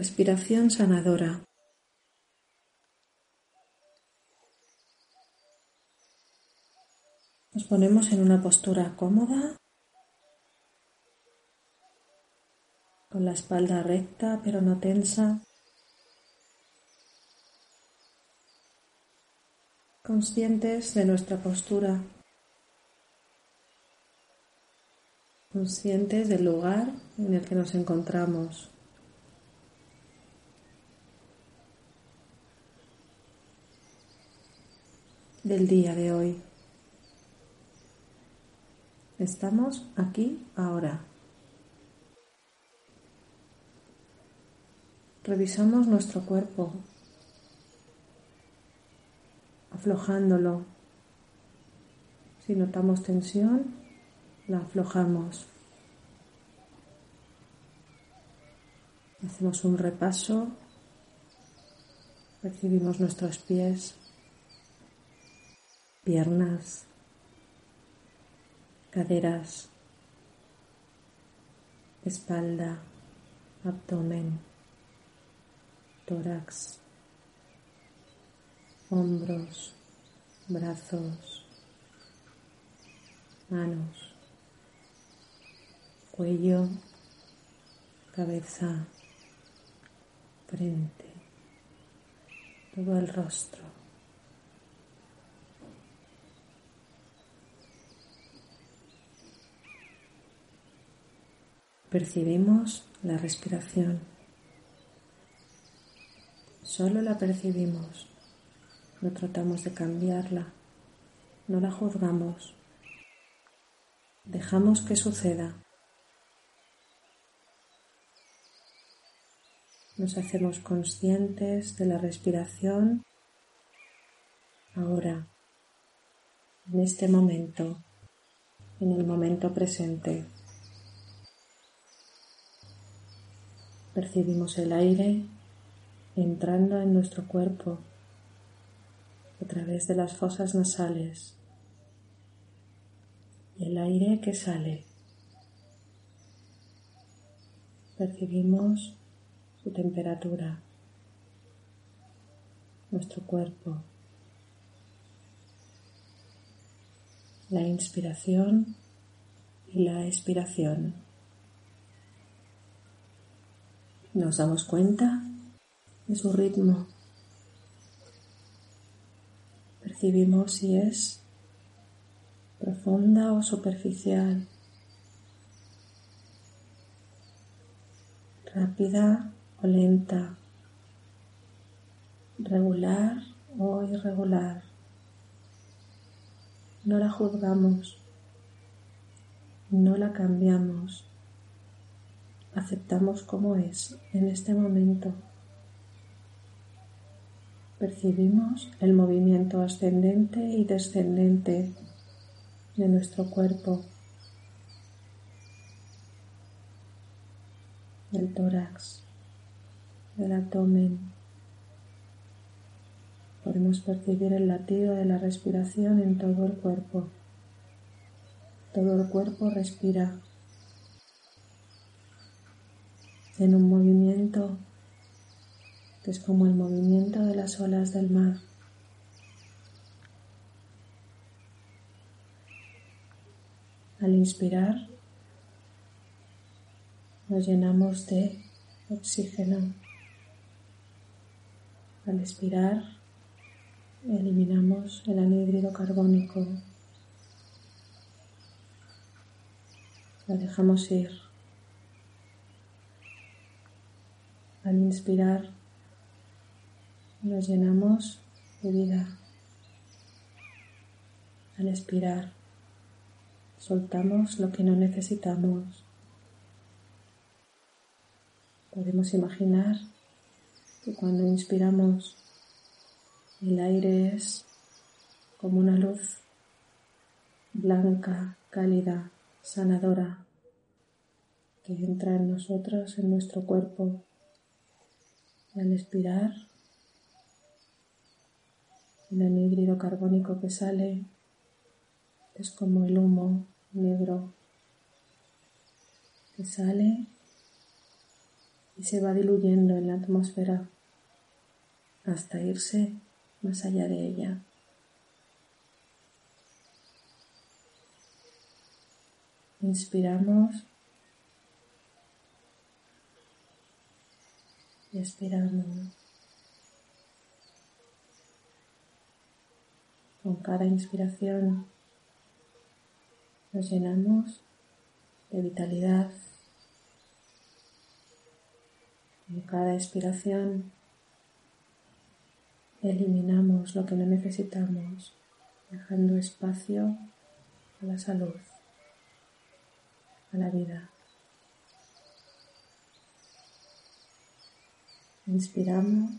Respiración sanadora. Nos ponemos en una postura cómoda, con la espalda recta pero no tensa, conscientes de nuestra postura, conscientes del lugar en el que nos encontramos. Del día de hoy. Estamos aquí ahora. Revisamos nuestro cuerpo, aflojándolo. Si notamos tensión, la aflojamos. Hacemos un repaso, percibimos nuestros pies, piernas, caderas, espalda, abdomen, tórax, hombros, brazos, manos, cuello, cabeza, frente, todo el rostro. Percibimos la respiración. Solo la percibimos. No tratamos de cambiarla. No la juzgamos. Dejamos que suceda. Nos hacemos conscientes de la respiración ahora, en este momento, en el momento presente. Percibimos el aire entrando en nuestro cuerpo a través de las fosas nasales y el aire que sale. Percibimos su temperatura, nuestro cuerpo, la inspiración y la expiración. Nos damos cuenta de su ritmo. Percibimos si es profunda o superficial, rápida o lenta, regular o irregular. No la juzgamos, no la cambiamos aceptamos como es en este momento. Percibimos el movimiento ascendente y descendente de nuestro cuerpo, del tórax, del abdomen. Podemos percibir el latido de la respiración en todo el cuerpo. Todo el cuerpo respira en un movimiento que es como el movimiento de las olas del mar. Al inspirar nos llenamos de oxígeno. Al expirar eliminamos el anhídrido carbónico. La dejamos ir. Al inspirar nos llenamos de vida. Al expirar soltamos lo que no necesitamos. Podemos imaginar que cuando inspiramos el aire es como una luz blanca, cálida, sanadora, que entra en nosotros, en nuestro cuerpo. Al expirar, el anhídrido carbónico que sale es como el humo negro que sale y se va diluyendo en la atmósfera hasta irse más allá de ella. Inspiramos y expiramos. Con cada inspiración nos llenamos de vitalidad. Con cada expiración eliminamos lo que no necesitamos, dejando espacio a la salud, a la vida. Inspiramos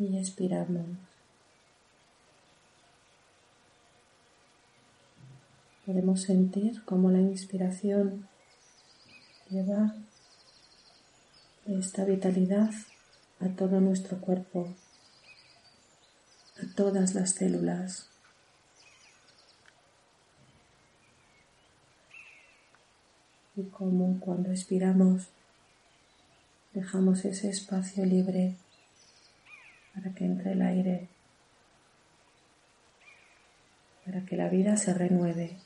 y expiramos. Podemos sentir cómo la inspiración lleva esta vitalidad a todo nuestro cuerpo, a todas las células. Y como cuando expiramos dejamos ese espacio libre para que entre el aire, para que la vida se renueve.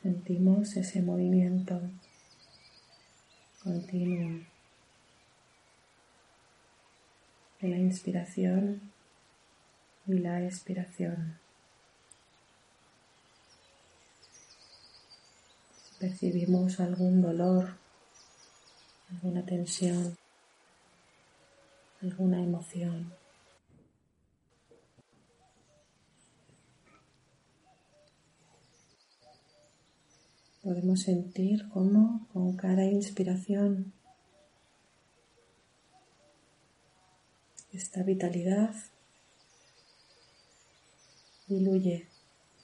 Sentimos ese movimiento continuo la inspiración y la expiración. Si percibimos algún dolor, alguna tensión, alguna emoción. Podemos sentir cómo con cada inspiración esta vitalidad diluye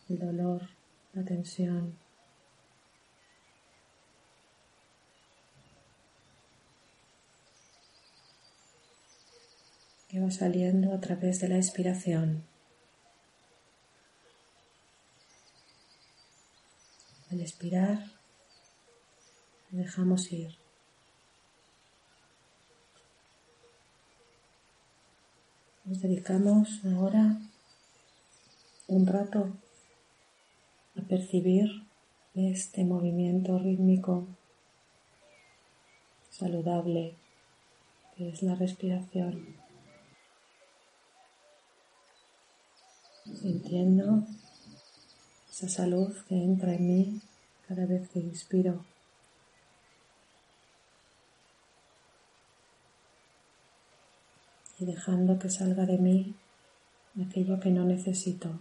el dolor, la tensión. que va saliendo a través de la expiración. Al expirar, dejamos ir. Nos dedicamos ahora un rato a percibir este movimiento rítmico saludable que es la respiración. Sintiendo esa salud que entra en mí cada vez que inspiro. Y dejando que salga de mí aquello que no necesito.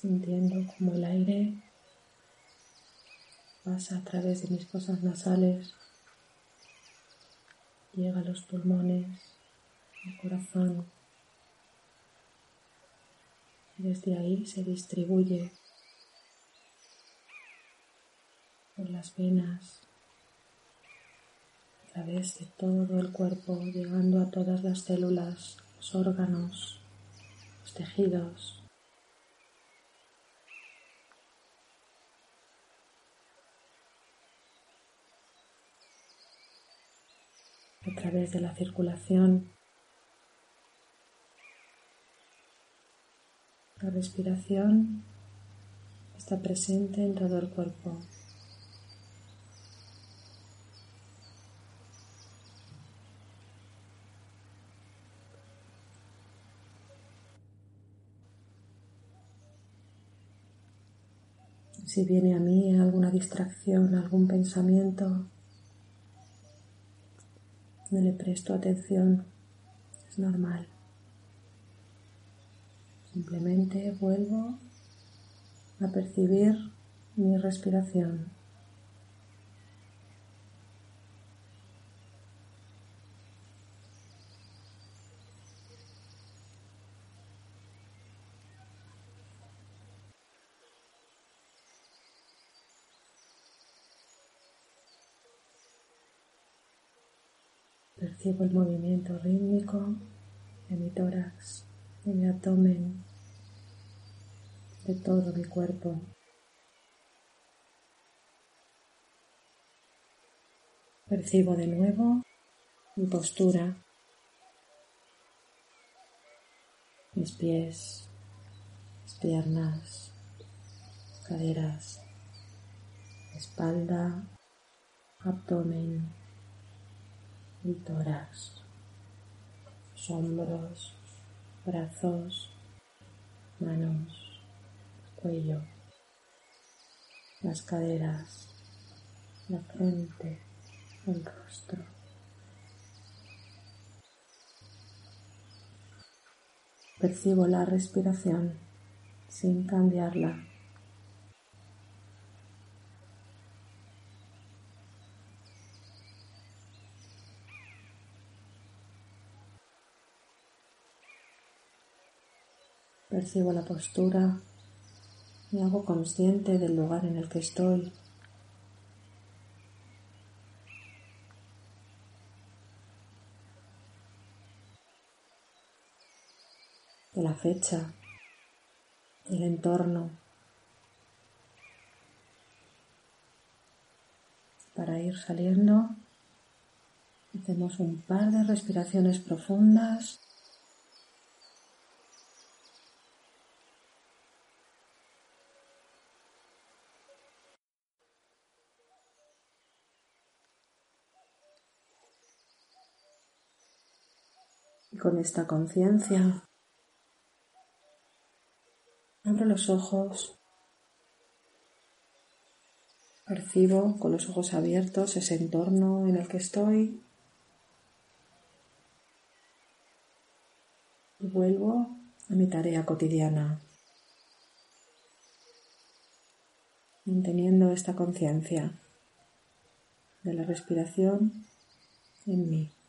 Sintiendo como el aire pasa a través de mis fosas nasales, llega a los pulmones, al corazón desde ahí se distribuye por las venas, través de todo el cuerpo, llegando a todas las células, los órganos, los tejidos. A través de la circulación La respiración está presente en todo el cuerpo. Si viene a mí alguna distracción, algún pensamiento, no le presto atención, es normal. Simplemente vuelvo a percibir mi respiración. Percibo el movimiento rítmico de mi tórax, de mi abdomen, de todo mi cuerpo. Percibo de nuevo mi postura, mis pies, mis piernas, caderas, espalda, abdomen, el tórax, hombros, brazos, manos, cuello, las caderas, la frente, el rostro. Percibo la respiración sin cambiarla. Percibo la postura y hago consciente del lugar en el que estoy. De la fecha, del entorno. Para ir saliendo, hacemos un par de respiraciones profundas Y con esta conciencia abro los ojos, percibo con los ojos abiertos ese entorno en el que estoy. Y vuelvo a mi tarea cotidiana, manteniendo esta conciencia de la respiración en mí.